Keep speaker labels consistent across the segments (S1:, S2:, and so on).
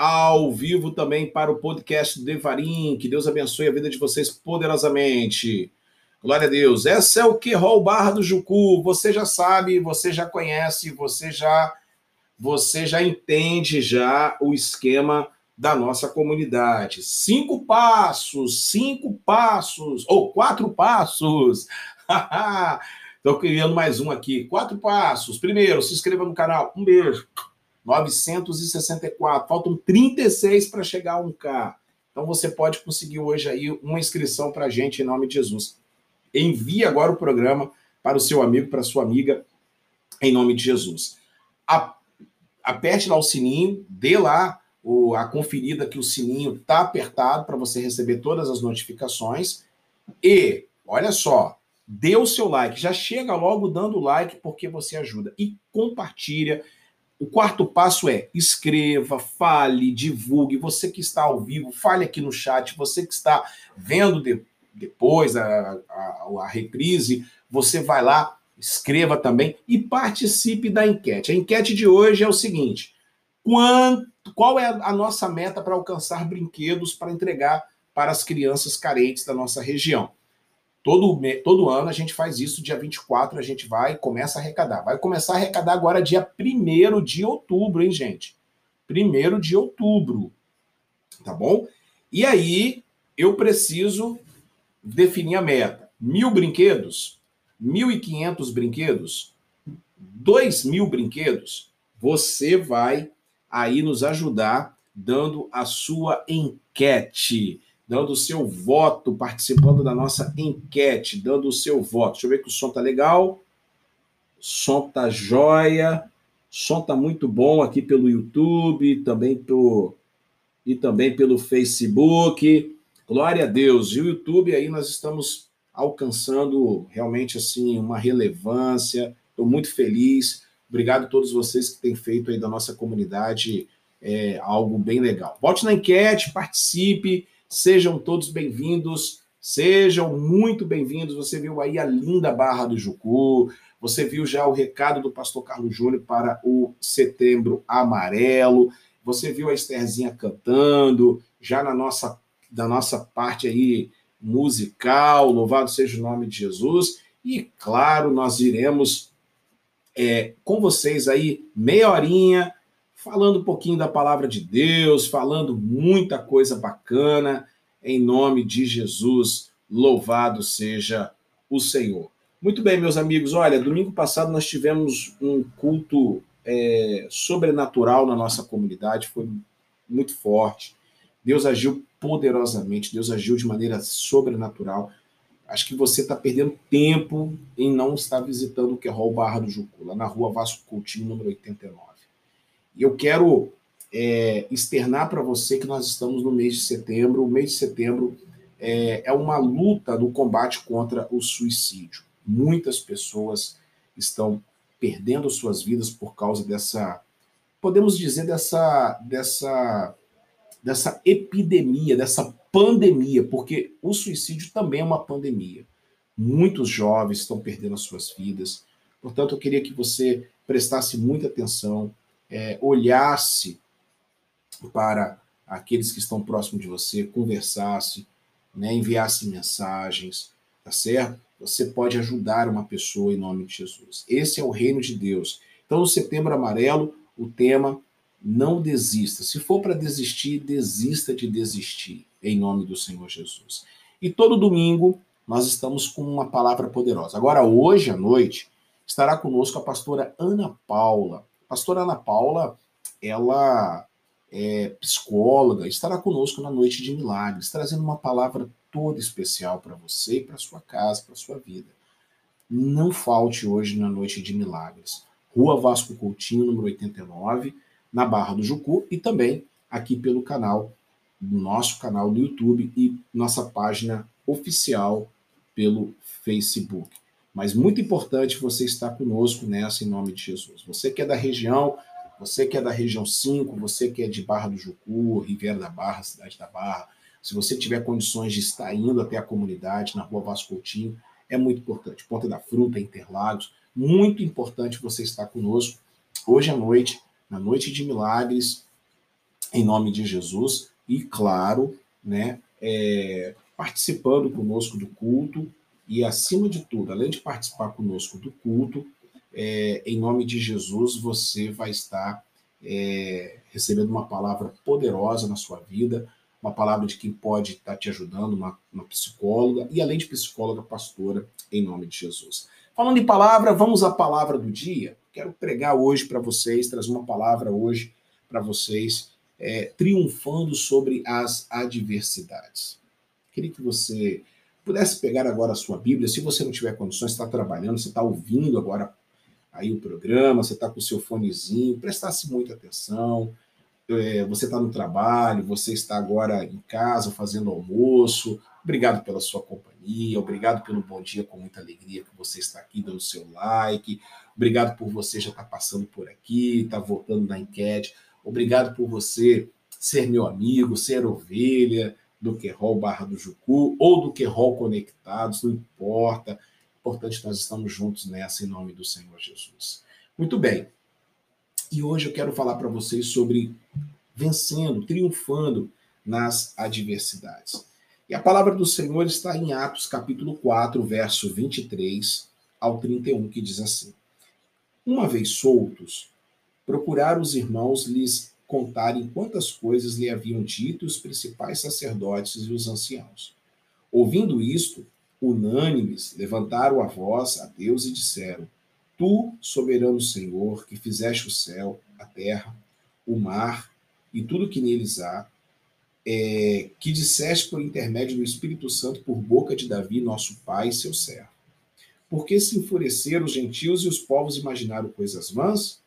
S1: ao vivo também para o podcast Devarim. Que Deus abençoe a vida de vocês poderosamente. Glória a Deus. Essa é o que Barra do Jucu. Você já sabe, você já conhece, você já você já entende já o esquema da nossa comunidade. Cinco passos, cinco passos, ou quatro passos. Estou criando mais um aqui. Quatro passos. Primeiro, se inscreva no canal. Um beijo. 964. Faltam 36 para chegar a 1K. Então você pode conseguir hoje aí uma inscrição para a gente em nome de Jesus. Envie agora o programa para o seu amigo, para a sua amiga, em nome de Jesus. Aperte lá o sininho, dê lá o, a conferida que o sininho está apertado para você receber todas as notificações. E, olha só, dê o seu like. Já chega logo dando like, porque você ajuda. E compartilha o quarto passo é escreva, fale, divulgue. Você que está ao vivo, fale aqui no chat. Você que está vendo de, depois a, a, a reprise, você vai lá, escreva também e participe da enquete. A enquete de hoje é o seguinte: quanto, qual é a nossa meta para alcançar brinquedos para entregar para as crianças carentes da nossa região? Todo, todo ano a gente faz isso, dia 24 a gente vai começa a arrecadar. Vai começar a arrecadar agora dia 1 de outubro, hein, gente? 1 de outubro. Tá bom? E aí eu preciso definir a meta. Mil brinquedos? 1.500 brinquedos? 2 mil brinquedos? Você vai aí nos ajudar dando a sua enquete dando o seu voto, participando da nossa enquete, dando o seu voto. Deixa eu ver que o som tá legal. Som tá jóia. O som tá muito bom aqui pelo YouTube, também pro, e também pelo Facebook. Glória a Deus. E o YouTube aí nós estamos alcançando realmente assim uma relevância. Estou muito feliz. Obrigado a todos vocês que têm feito aí da nossa comunidade é, algo bem legal. Vote na enquete, participe. Sejam todos bem-vindos, sejam muito bem-vindos. Você viu aí a linda Barra do Jucu, você viu já o recado do pastor Carlos Júnior para o Setembro Amarelo, você viu a Estherzinha cantando, já na nossa, da nossa parte aí musical, louvado seja o nome de Jesus. E, claro, nós iremos é, com vocês aí meia horinha falando um pouquinho da palavra de Deus, falando muita coisa bacana, em nome de Jesus, louvado seja o Senhor. Muito bem, meus amigos, olha, domingo passado nós tivemos um culto é, sobrenatural na nossa comunidade, foi muito forte. Deus agiu poderosamente, Deus agiu de maneira sobrenatural. Acho que você está perdendo tempo em não estar visitando o Querol Barra do Jucu, lá na rua Vasco Coutinho, número 89. E eu quero é, externar para você que nós estamos no mês de setembro. O mês de setembro é, é uma luta no combate contra o suicídio. Muitas pessoas estão perdendo suas vidas por causa dessa, podemos dizer, dessa, dessa, dessa epidemia, dessa pandemia, porque o suicídio também é uma pandemia. Muitos jovens estão perdendo as suas vidas. Portanto, eu queria que você prestasse muita atenção, é, olhasse para aqueles que estão próximos de você, conversasse, né, enviasse mensagens, tá certo? Você pode ajudar uma pessoa em nome de Jesus. Esse é o reino de Deus. Então, no Setembro Amarelo, o tema não desista. Se for para desistir, desista de desistir, em nome do Senhor Jesus. E todo domingo nós estamos com uma palavra poderosa. Agora, hoje à noite, estará conosco a pastora Ana Paula pastora Ana Paula, ela é psicóloga, estará conosco na Noite de Milagres, trazendo uma palavra toda especial para você para sua casa, para sua vida. Não falte hoje na Noite de Milagres. Rua Vasco Coutinho, número 89, na Barra do Jucu e também aqui pelo canal, nosso canal do YouTube e nossa página oficial pelo Facebook. Mas muito importante você estar conosco nessa em nome de Jesus. Você que é da região, você que é da região 5, você que é de Barra do Jucu, Riviera da Barra, Cidade da Barra, se você tiver condições de estar indo até a comunidade, na rua Vasco Coutinho, é muito importante. Ponta da Fruta, Interlagos, muito importante você estar conosco hoje à noite, na Noite de Milagres, em nome de Jesus, e claro, né, é, participando conosco do culto, e acima de tudo, além de participar conosco do culto, é, em nome de Jesus, você vai estar é, recebendo uma palavra poderosa na sua vida, uma palavra de quem pode estar te ajudando, uma, uma psicóloga, e além de psicóloga, pastora, em nome de Jesus. Falando em palavra, vamos à palavra do dia. Quero pregar hoje para vocês, trazer uma palavra hoje para vocês, é, triunfando sobre as adversidades. Queria que você pudesse pegar agora a sua Bíblia, se você não tiver condições, está trabalhando, você está ouvindo agora aí o programa, você está com o seu fonezinho, prestasse muita atenção, é, você está no trabalho, você está agora em casa fazendo almoço. Obrigado pela sua companhia, obrigado pelo bom dia com muita alegria que você está aqui dando seu like, obrigado por você já estar tá passando por aqui, estar tá votando na enquete, obrigado por você ser meu amigo, ser ovelha do Querol Barra do Jucu ou do Querol Conectados, não importa. Importante nós estamos juntos nessa em nome do Senhor Jesus. Muito bem. E hoje eu quero falar para vocês sobre vencendo, triunfando nas adversidades. E a palavra do Senhor está em Atos capítulo 4, verso 23 ao 31, que diz assim: Uma vez soltos, procuraram os irmãos lhes contarem quantas coisas lhe haviam dito os principais sacerdotes e os anciãos. Ouvindo isto, unânimes, levantaram a voz a Deus e disseram: Tu, soberano Senhor, que fizeste o céu, a terra, o mar e tudo que neles há, é, que disseste por intermédio do Espírito Santo por boca de Davi, nosso pai, seu servo. Porque se enfureceram os gentios e os povos imaginaram coisas vãs?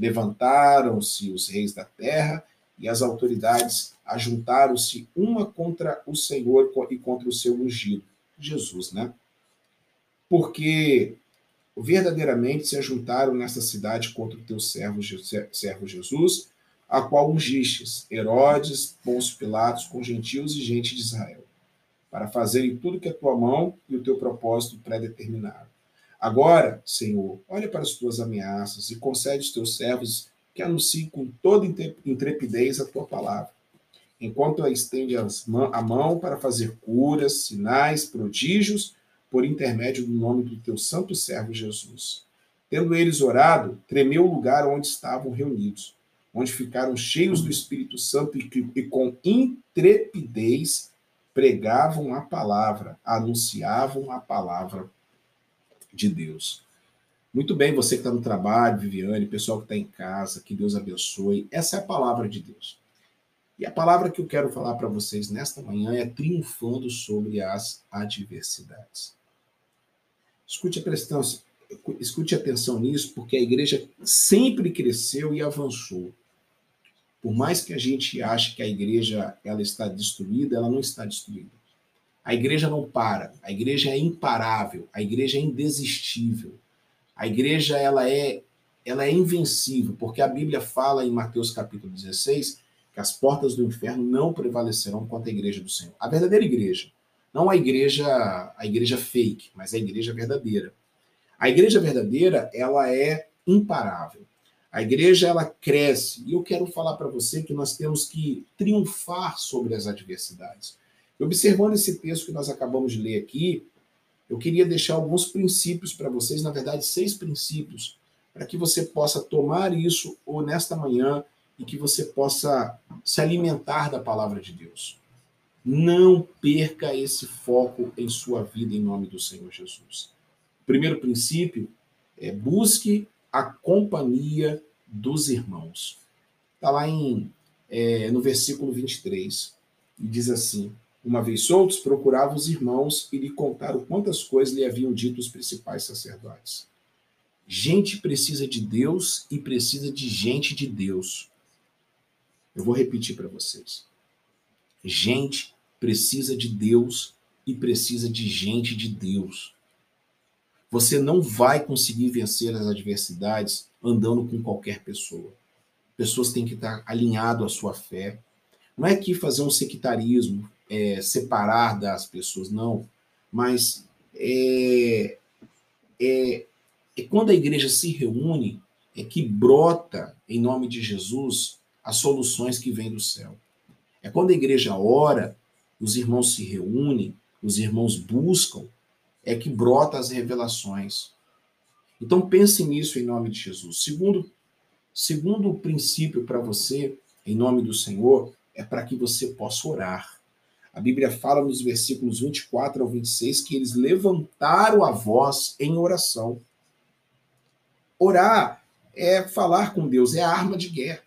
S1: Levantaram-se os reis da terra e as autoridades ajuntaram-se uma contra o Senhor e contra o seu ungido, Jesus, né? Porque verdadeiramente se ajuntaram nesta cidade contra o teu servo, servo Jesus, a qual ungistes, Herodes, Pôncio Pilatos, com gentios e gente de Israel, para fazerem tudo que a tua mão e o teu propósito predeterminaram. Agora, Senhor, olha para as tuas ameaças e concede aos teus servos que anunciem com toda intrepidez a tua palavra, enquanto estende a mão para fazer curas, sinais, prodígios por intermédio do nome do teu santo servo Jesus. Tendo eles orado, tremeu o lugar onde estavam reunidos, onde ficaram cheios do Espírito Santo e, e com intrepidez pregavam a palavra, anunciavam a palavra de Deus. Muito bem, você que está no trabalho, Viviane, pessoal que está em casa, que Deus abençoe. Essa é a palavra de Deus. E a palavra que eu quero falar para vocês nesta manhã é triunfando sobre as adversidades. Escute, atenção, escute atenção nisso, porque a igreja sempre cresceu e avançou. Por mais que a gente ache que a igreja ela está destruída, ela não está destruída. A igreja não para, a igreja é imparável, a igreja é indesistível. A igreja ela é ela é invencível, porque a Bíblia fala em Mateus capítulo 16 que as portas do inferno não prevalecerão contra a igreja do Senhor. A verdadeira igreja, não a igreja, a igreja fake, mas a igreja verdadeira. A igreja verdadeira, ela é imparável. A igreja ela cresce e eu quero falar para você que nós temos que triunfar sobre as adversidades. Observando esse texto que nós acabamos de ler aqui, eu queria deixar alguns princípios para vocês, na verdade, seis princípios, para que você possa tomar isso ou nesta manhã e que você possa se alimentar da palavra de Deus. Não perca esse foco em sua vida em nome do Senhor Jesus. O primeiro princípio é busque a companhia dos irmãos. Está lá em, é, no versículo 23, e diz assim: Uma vez soltos, procurava os irmãos e lhe contaram quantas coisas lhe haviam dito os principais sacerdotes. Gente precisa de Deus e precisa de gente de Deus. Eu vou repetir para vocês. Gente precisa de Deus e precisa de gente de Deus. Você não vai conseguir vencer as adversidades andando com qualquer pessoa. Pessoas têm que estar alinhado à sua fé. Não é que fazer um sectarismo, é, separar das pessoas, não. Mas é, é, é quando a igreja se reúne, é que brota, em nome de Jesus, as soluções que vêm do céu. É quando a igreja ora, os irmãos se reúnem, os irmãos buscam, é que brota as revelações. Então pense nisso em nome de Jesus. Segundo, segundo princípio para você, em nome do Senhor, é para que você possa orar. A Bíblia fala nos versículos 24 ao 26 que eles levantaram a voz em oração. Orar é falar com Deus, é a arma de guerra.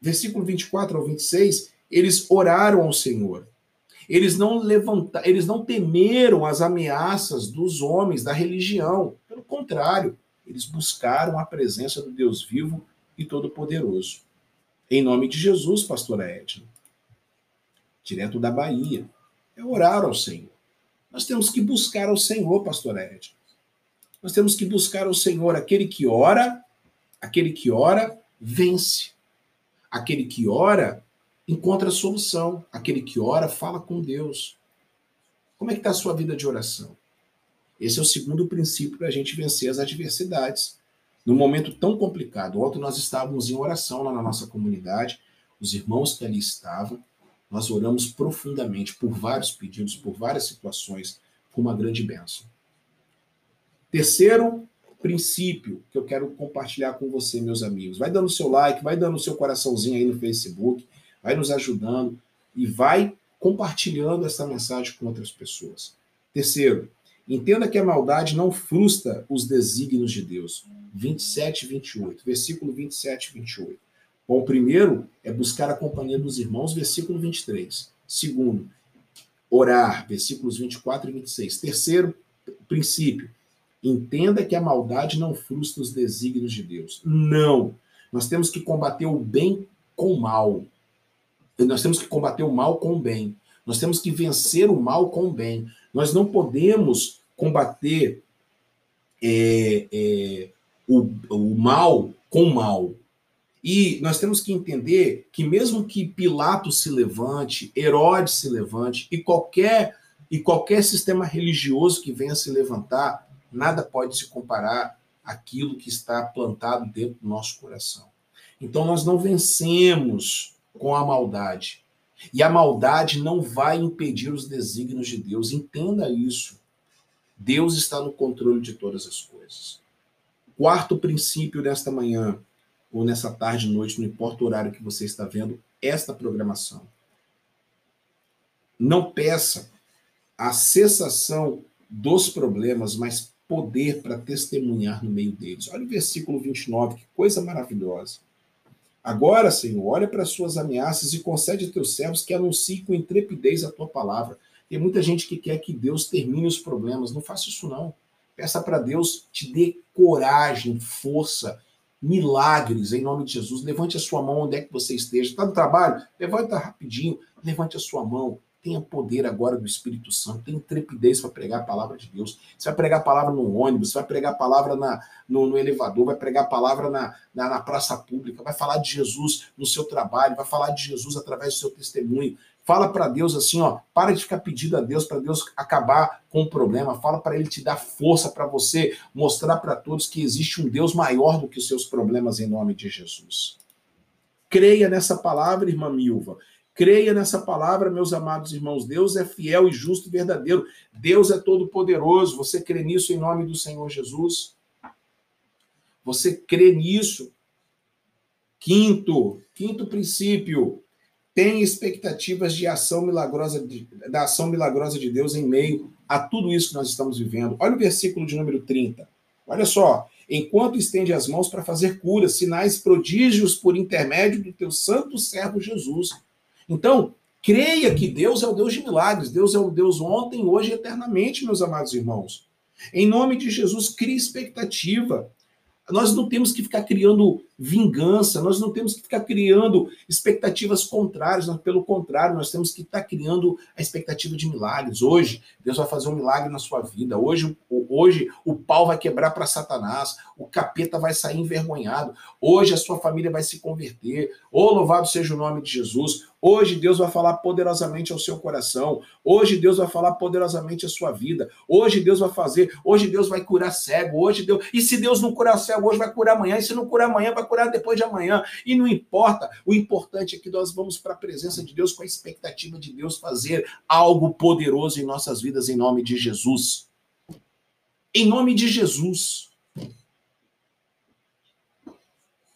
S1: Versículo 24 ao 26, eles oraram ao Senhor. Eles não levantaram, eles não temeram as ameaças dos homens, da religião. Pelo contrário, eles buscaram a presença do Deus vivo e todo-poderoso. Em nome de Jesus, pastora Edna. Direto da Bahia. É orar ao Senhor. Nós temos que buscar ao Senhor, pastora Edna. Nós temos que buscar ao Senhor. Aquele que ora, aquele que ora, vence. Aquele que ora, encontra solução. Aquele que ora, fala com Deus. Como é que está a sua vida de oração? Esse é o segundo princípio para a gente vencer as adversidades. Num momento tão complicado, ontem nós estávamos em oração lá na nossa comunidade, os irmãos que ali estavam, nós oramos profundamente por vários pedidos, por várias situações, com uma grande bênção. Terceiro princípio que eu quero compartilhar com você, meus amigos. Vai dando seu like, vai dando seu coraçãozinho aí no Facebook, vai nos ajudando e vai compartilhando essa mensagem com outras pessoas. Terceiro, entenda que a maldade não frustra os desígnios de Deus. 27 e 28, versículo 27 e 28. Bom, primeiro é buscar a companhia dos irmãos, versículo 23. Segundo, orar, versículos 24 e 26. Terceiro princípio, entenda que a maldade não frustra os desígnios de Deus. Não. Nós temos que combater o bem com o mal. Nós temos que combater o mal com o bem. Nós temos que vencer o mal com o bem. Nós não podemos combater é, é, o, o mal com o mal. E nós temos que entender que mesmo que Pilatos se levante, Herodes se levante e qualquer e qualquer sistema religioso que venha se levantar, nada pode se comparar àquilo que está plantado dentro do nosso coração. Então nós não vencemos com a maldade. E a maldade não vai impedir os desígnios de Deus. Entenda isso. Deus está no controle de todas as coisas. Quarto princípio desta manhã, ou nessa tarde, noite, não importa o horário que você está vendo esta programação. Não peça a cessação dos problemas, mas poder para testemunhar no meio deles. Olha o versículo 29, que coisa maravilhosa. Agora, Senhor, olha para as suas ameaças e concede a teus servos que anunciem com intrepidez a tua palavra. Tem muita gente que quer que Deus termine os problemas. Não faça isso, não. Peça para Deus te dê coragem, força, milagres em nome de Jesus. Levante a sua mão onde é que você esteja. Está no trabalho? Levanta rapidinho. Levante a sua mão. Tenha poder agora do Espírito Santo, tenha trepidez para pregar a palavra de Deus. Você vai pregar a palavra no ônibus, vai pregar a palavra na, no, no elevador, vai pregar a palavra na, na, na, praça pública, vai falar de Jesus no seu trabalho, vai falar de Jesus através do seu testemunho. Fala para Deus assim, ó, para de ficar pedindo a Deus para Deus acabar com o problema. Fala para Ele te dar força para você mostrar para todos que existe um Deus maior do que os seus problemas em nome de Jesus. Creia nessa palavra, irmã Milva. Creia nessa palavra, meus amados irmãos. Deus é fiel e justo e verdadeiro. Deus é todo-poderoso. Você crê nisso em nome do Senhor Jesus? Você crê nisso? Quinto, quinto princípio. Tem expectativas de ação milagrosa de, da ação milagrosa de Deus em meio a tudo isso que nós estamos vivendo. Olha o versículo de número 30. Olha só. Enquanto estende as mãos para fazer curas, sinais, prodígios por intermédio do teu santo servo Jesus então, creia que Deus é o Deus de milagres, Deus é o Deus ontem, hoje e eternamente, meus amados irmãos. Em nome de Jesus, crie expectativa. Nós não temos que ficar criando vingança, nós não temos que ficar criando expectativas contrárias, nós, pelo contrário, nós temos que estar criando a expectativa de milagres. Hoje, Deus vai fazer um milagre na sua vida. Hoje, hoje o pau vai quebrar para Satanás, o capeta vai sair envergonhado. Hoje a sua família vai se converter. Oh, louvado seja o nome de Jesus. Hoje Deus vai falar poderosamente ao seu coração. Hoje Deus vai falar poderosamente à sua vida. Hoje Deus vai fazer. Hoje Deus vai curar cego. Hoje Deus. E se Deus não curar cego hoje, vai curar amanhã. E se não curar amanhã, vai curar depois de amanhã. E não importa. O importante é que nós vamos para a presença de Deus com a expectativa de Deus fazer algo poderoso em nossas vidas, em nome de Jesus. Em nome de Jesus.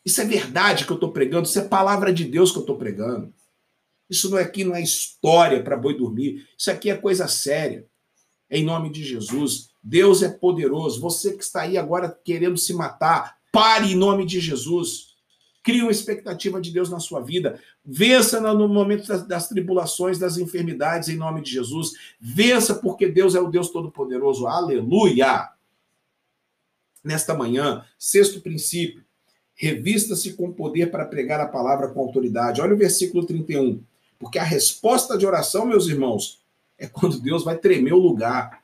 S1: Isso é verdade que eu estou pregando, isso é palavra de Deus que eu estou pregando. Isso não é aqui, não é história para boi dormir. Isso aqui é coisa séria. Em nome de Jesus. Deus é poderoso. Você que está aí agora querendo se matar, pare em nome de Jesus. Crie uma expectativa de Deus na sua vida. Vença no momento das, das tribulações, das enfermidades, em nome de Jesus. Vença porque Deus é o Deus Todo-Poderoso. Aleluia! Nesta manhã, sexto princípio Revista-se com poder para pregar a palavra com autoridade. Olha o versículo 31. Porque a resposta de oração, meus irmãos, é quando Deus vai tremer o lugar.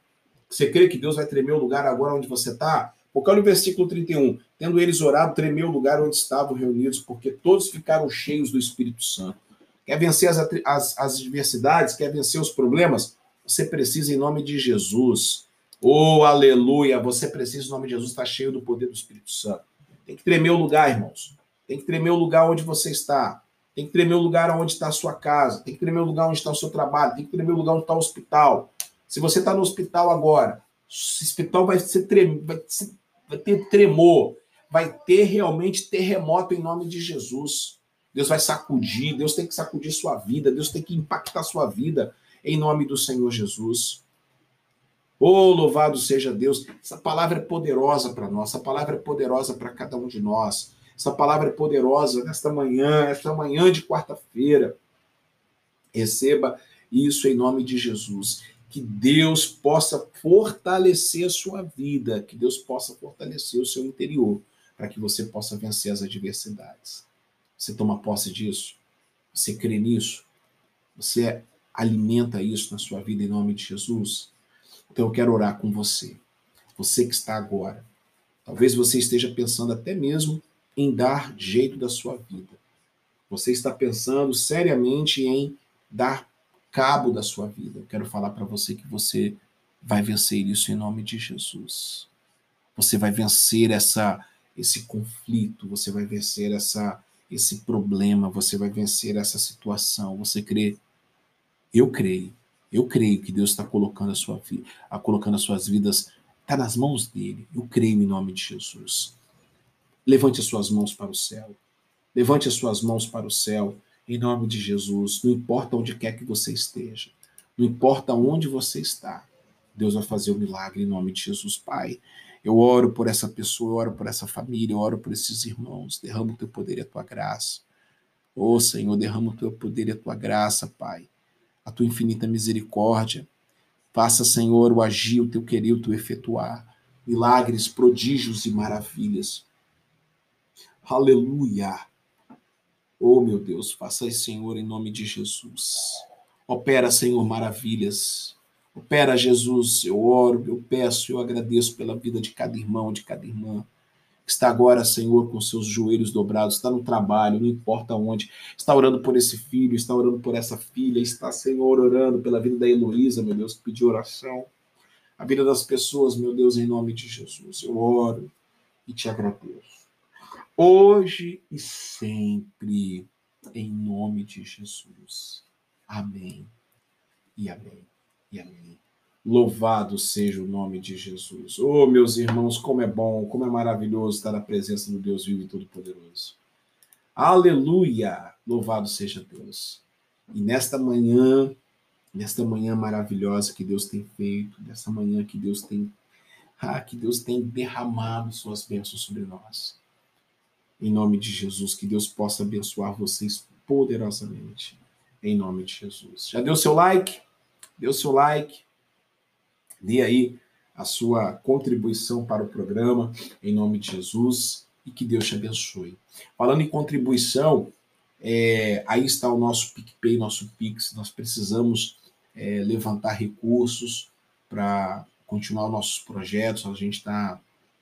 S1: Você crê que Deus vai tremer o lugar agora onde você está? Porque olha o versículo 31. Tendo eles orado, tremeu o lugar onde estavam reunidos, porque todos ficaram cheios do Espírito Santo. Quer vencer as, as, as adversidades? Quer vencer os problemas? Você precisa, em nome de Jesus. Oh, aleluia! Você precisa, em nome de Jesus, estar cheio do poder do Espírito Santo. Tem que tremer o lugar, irmãos. Tem que tremer o lugar onde você está. Tem que tremer o lugar onde está a sua casa. Tem que tremer o lugar onde está o seu trabalho. Tem que tremer o lugar onde está o hospital. Se você está no hospital agora, o hospital vai, ser trem... vai, ser... vai ter tremor. Vai ter realmente terremoto em nome de Jesus. Deus vai sacudir. Deus tem que sacudir sua vida. Deus tem que impactar sua vida em nome do Senhor Jesus. Oh, louvado seja Deus. Essa palavra é poderosa para nós, essa palavra é poderosa para cada um de nós. Essa palavra é poderosa nesta manhã, esta manhã de quarta-feira. Receba isso em nome de Jesus. Que Deus possa fortalecer a sua vida, que Deus possa fortalecer o seu interior, para que você possa vencer as adversidades. Você toma posse disso? Você crê nisso? Você alimenta isso na sua vida em nome de Jesus? Então eu quero orar com você. Você que está agora. Talvez você esteja pensando até mesmo em dar jeito da sua vida. Você está pensando seriamente em dar cabo da sua vida. Eu quero falar para você que você vai vencer isso em nome de Jesus. Você vai vencer essa esse conflito, você vai vencer essa esse problema, você vai vencer essa situação. Você crê? Eu creio. Eu creio que Deus está colocando a sua vida, colocando as suas vidas, está nas mãos dele. Eu creio em nome de Jesus. Levante as suas mãos para o céu. Levante as suas mãos para o céu, em nome de Jesus. Não importa onde quer que você esteja, não importa onde você está, Deus vai fazer o um milagre em nome de Jesus, Pai. Eu oro por essa pessoa, eu oro por essa família, eu oro por esses irmãos. Derrama o teu poder e a tua graça. Ô oh, Senhor, derrama o teu poder e a tua graça, Pai a tua infinita misericórdia. Faça, Senhor, o agir, o teu querer, o teu efetuar. Milagres, prodígios e maravilhas. Aleluia. Oh, meu Deus, faça isso, Senhor, em nome de Jesus. Opera, Senhor, maravilhas. Opera, Jesus. Eu oro, eu peço, eu agradeço pela vida de cada irmão, de cada irmã está agora, Senhor, com seus joelhos dobrados, está no trabalho, não importa onde, está orando por esse filho, está orando por essa filha, está, Senhor, orando pela vida da Heloísa, meu Deus, que pediu oração, a vida das pessoas, meu Deus, em nome de Jesus. Eu oro e te agradeço. Hoje e sempre, em nome de Jesus. Amém. E amém. E amém. Louvado seja o nome de Jesus. Oh, meus irmãos, como é bom, como é maravilhoso estar na presença do Deus vivo e todo-poderoso. Aleluia! Louvado seja Deus. E nesta manhã, nesta manhã maravilhosa que Deus tem feito, nesta manhã que Deus tem ah, que Deus tem derramado suas bênçãos sobre nós. Em nome de Jesus, que Deus possa abençoar vocês poderosamente. Em nome de Jesus. Já deu seu like? Deu seu like? Dê aí a sua contribuição para o programa, em nome de Jesus, e que Deus te abençoe. Falando em contribuição, é, aí está o nosso PicPay, nosso Pix. Nós precisamos é, levantar recursos para continuar nossos projetos. A gente está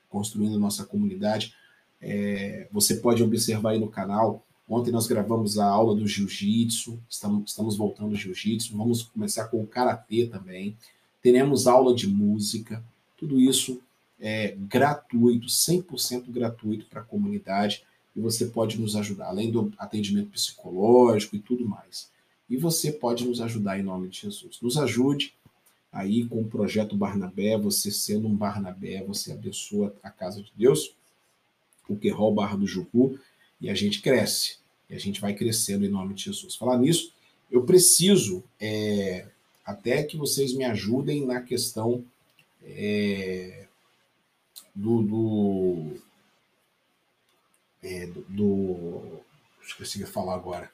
S1: construindo nossa comunidade. É, você pode observar aí no canal. Ontem nós gravamos a aula do jiu-jitsu, estamos, estamos voltando ao jiu-jitsu. Vamos começar com o karatê também teremos aula de música, tudo isso é gratuito, 100% gratuito para a comunidade. e você pode nos ajudar, além do atendimento psicológico e tudo mais. E você pode nos ajudar em nome de Jesus. Nos ajude aí com o projeto Barnabé, você sendo um Barnabé, você abençoa a casa de Deus, o Querol Barra do Jucu, e a gente cresce, e a gente vai crescendo em nome de Jesus. Falar nisso, eu preciso é, até que vocês me ajudem na questão é, do, do, é, do, do esqueci de falar agora.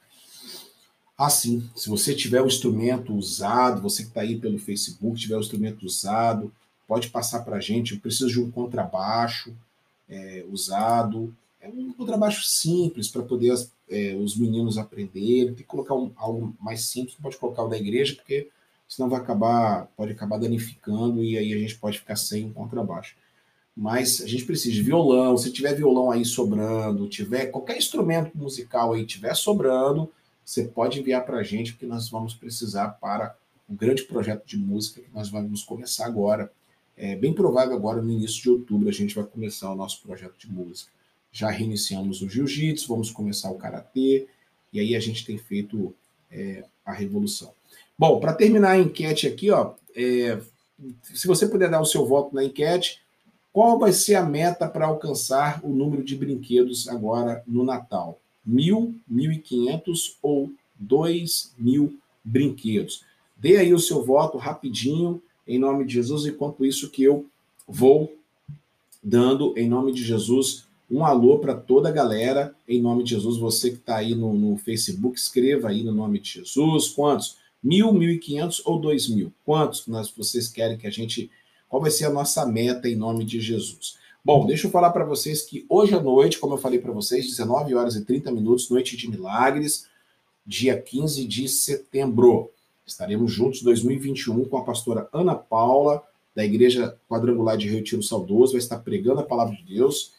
S1: Ah, sim. Se você tiver o um instrumento usado, você que está aí pelo Facebook, tiver o um instrumento usado, pode passar para a gente. Eu preciso de um contrabaixo é, usado. É um contrabaixo simples para poder as, é, os meninos aprenderem. Tem que colocar um, algo mais simples, não pode colocar o da igreja, porque senão vai acabar, pode acabar danificando e aí a gente pode ficar sem um contrabaixo. Mas a gente precisa de violão. Se tiver violão aí sobrando, tiver qualquer instrumento musical aí tiver sobrando, você pode enviar para a gente, porque nós vamos precisar para o grande projeto de música que nós vamos começar agora. É bem provável agora, no início de outubro, a gente vai começar o nosso projeto de música. Já reiniciamos o jiu-jitsu, vamos começar o karatê, e aí a gente tem feito é, a revolução. Bom, para terminar a enquete aqui, ó, é, se você puder dar o seu voto na enquete, qual vai ser a meta para alcançar o número de brinquedos agora no Natal? Mil, mil e quinhentos ou dois mil brinquedos? Dê aí o seu voto rapidinho, em nome de Jesus, enquanto isso que eu vou dando, em nome de Jesus, um alô para toda a galera, em nome de Jesus. Você que está aí no, no, Facebook, escreva aí no nome de Jesus. Quantos? Mil, mil e quinhentos ou dois mil? Quantos nós, vocês querem que a gente. Qual vai ser a nossa meta em nome de Jesus? Bom, deixa eu falar para vocês que hoje à noite, como eu falei para vocês, 19 horas e 30 minutos, Noite de Milagres, dia 15 de setembro. Estaremos juntos 2021 com a pastora Ana Paula, da Igreja Quadrangular de Rio Tiro Saudoso, vai estar pregando a palavra de Deus.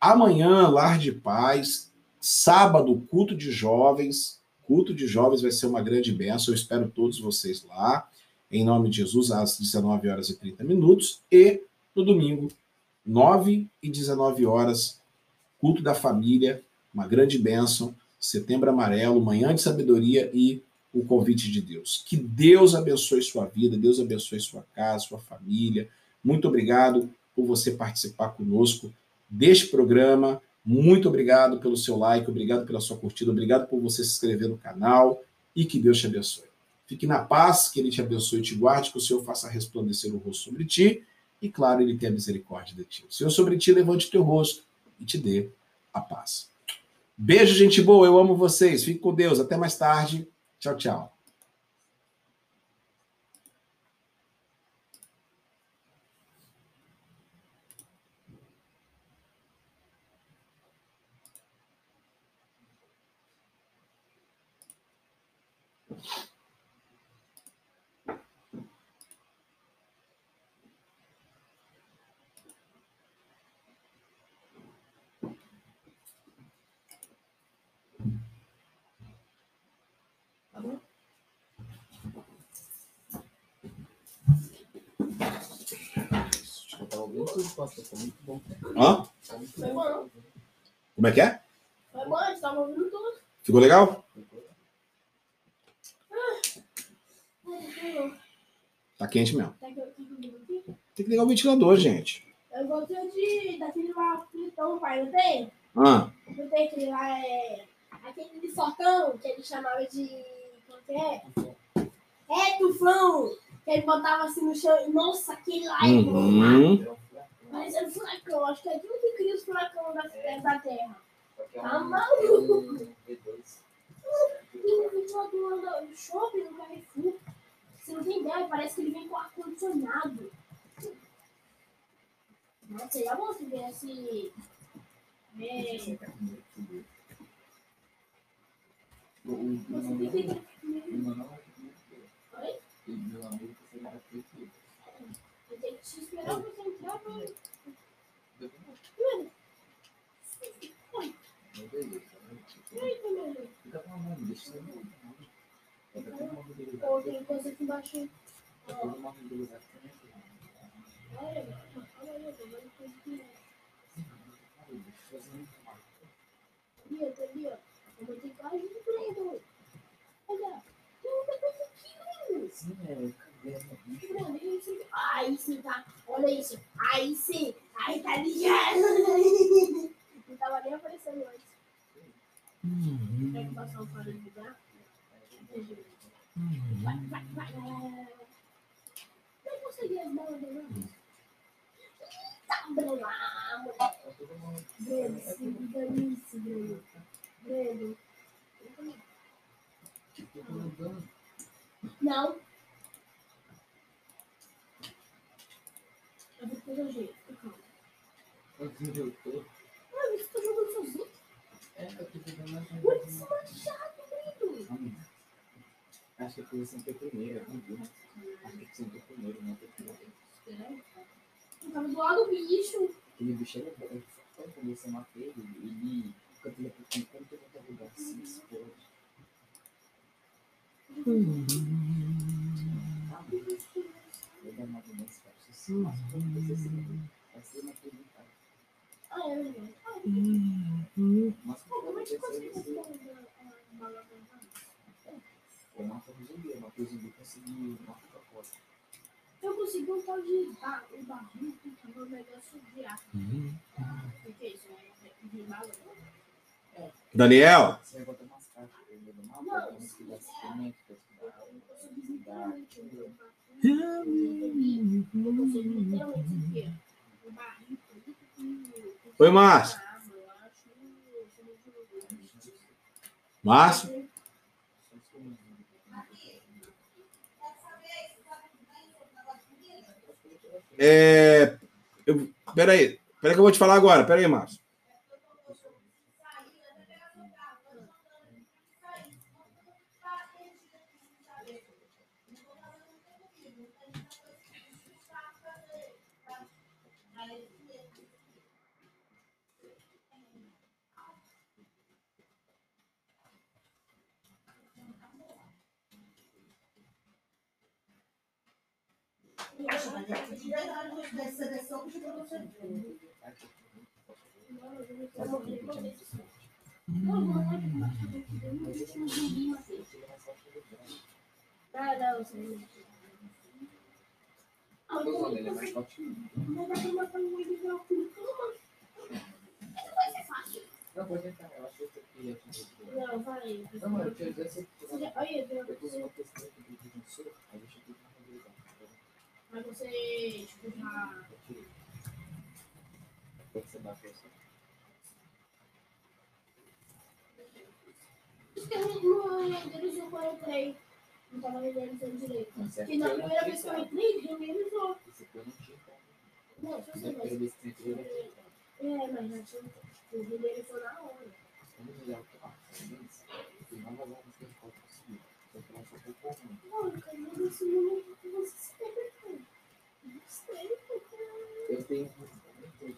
S1: Amanhã, Lar de Paz. Sábado, culto de jovens. Culto de jovens vai ser uma grande bênção. Eu espero todos vocês lá. Em nome de Jesus, às 19 horas e 30 minutos. E no domingo, 9 e 19 horas, culto da família. Uma grande bênção. Setembro Amarelo, Manhã de Sabedoria e o convite de Deus. Que Deus abençoe sua vida, Deus abençoe sua casa, sua família. Muito obrigado por você participar conosco deste programa. Muito obrigado pelo seu like, obrigado pela sua curtida, obrigado por você se inscrever no canal e que Deus te abençoe. Fique na paz, que Ele te abençoe e te guarde, que o Senhor faça resplandecer o rosto sobre ti e, claro, Ele tenha misericórdia de ti. O Senhor sobre ti levante teu rosto e te dê a paz. Beijo, gente boa, eu amo vocês. Fique com Deus. Até mais tarde. Tchau, tchau. muito bom. Hã? Como é que é? Foi bom, estava ouvindo tudo. Ficou legal? Tá quente mesmo. Tem que ligar o ventilador, gente.
S2: Eu gostei de, daquele lá fritão, pai, não tem?
S1: Ah.
S2: Não tem aquele lá, é. Aquele socão que ele chamava de. Como que é? É, tufão! Que ele botava assim no chão. Nossa, aquele lá é
S1: uhum.
S2: bom. É furacão, acho que é aquilo que cria os furacões da, é. da Terra. Tá maluco? O ventilador do shopping no Carrefour. Você não tem ideia, parece que ele vem com ar-condicionado. Mas seria bom se viesse. É... Você tem que. Oi? tem que esperar você entrar pra. Fica com a mão, deixa eu tem coisa aqui embaixo. Olha, olha, olha, olha, tá. Olha isso. Aí sim. Aí tá ligado. Não tava nem aparecendo antes. Quer passar um fora de lugar? Vai, vai, vai. Não consegui as bolas lado. Tá, Breno. Ah, moleque. Breno, Breno. Breno. Não. Eu vou fazer o jeito.
S3: Eu tô?
S2: Ah, você tá jogando sozinho?
S3: É, eu tô jogando mais
S2: Olha esse machado.
S3: Hum. Acho que foi sempre a primeira, não viu? Acho que sempre a primeira, não foi a primeira.
S2: Eu tava do lado do bicho.
S3: Aquele bicho era bom. Quando a matar ele, ele fica teleportando quando tem qualquer lugar assim, explode. Sabe? Ele é movimento, cara. Se você mas quando você se vai ser uma
S2: Ah, é. Ah, é plantada?
S3: eu um um consegui
S2: consegui um tal de bar, um barril que um negócio. O que é isso? É de bala?
S1: Daniel,
S3: Você
S1: Oi, Márcio. Márcio, é. Eu, peraí, peraí que eu vou te falar agora. Peraí, Márcio.
S3: Ele é mais forte.
S2: Dá pra matar um individual com cama. Vai ser fácil.
S3: Não, pode entrar, eu acho que eu queria
S2: Não, vai.
S3: Não, mano, eu tinha
S2: Olha,
S3: Eu
S2: você-
S3: uma que não deixa eu clicar na habilidade.
S2: Mas você, tipo, já.
S3: Quando você bateu só.
S2: Isso que não renderizou quando eu entrei. Não tava renderizando direito.
S3: É
S2: Porque na
S3: não
S2: primeira vez que eu entrei, renderizou.
S3: Esse aqui eu não tinha como.
S2: Não, se você
S3: que eu não.
S2: É, mas já tinha. Tipo, renderizou na hora.
S3: Vamos olhar o que ah, mas tem novas armas que a gente pode conseguir. Só que elas são um pouco ruins.
S2: Não, eu não que você se Não sei, porque.
S3: Eu tenho muitas coisas.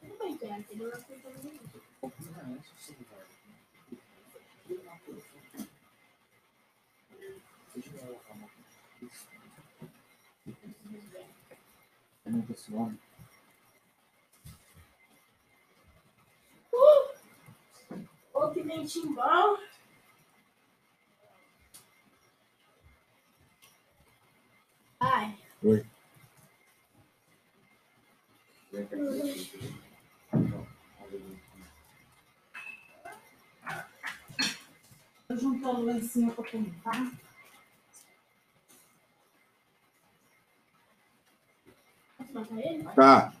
S2: Tudo bem, que é aquele lá que eu tava vendo.
S3: Completamente survival. Tudo na coisa. Deixa eu ver a mão. É esse nome.
S2: Ô, que dentinho bom. Ai,
S1: Oi.
S4: Tô juntando lá em cima pra contar.
S2: posso matar ele?
S1: Tá.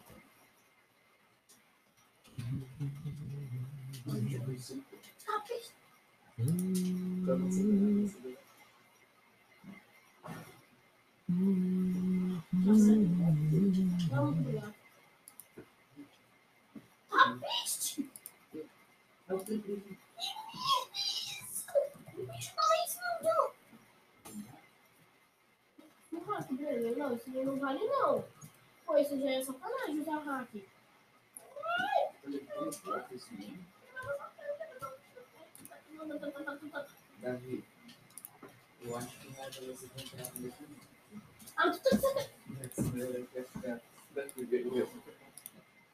S2: Rápido.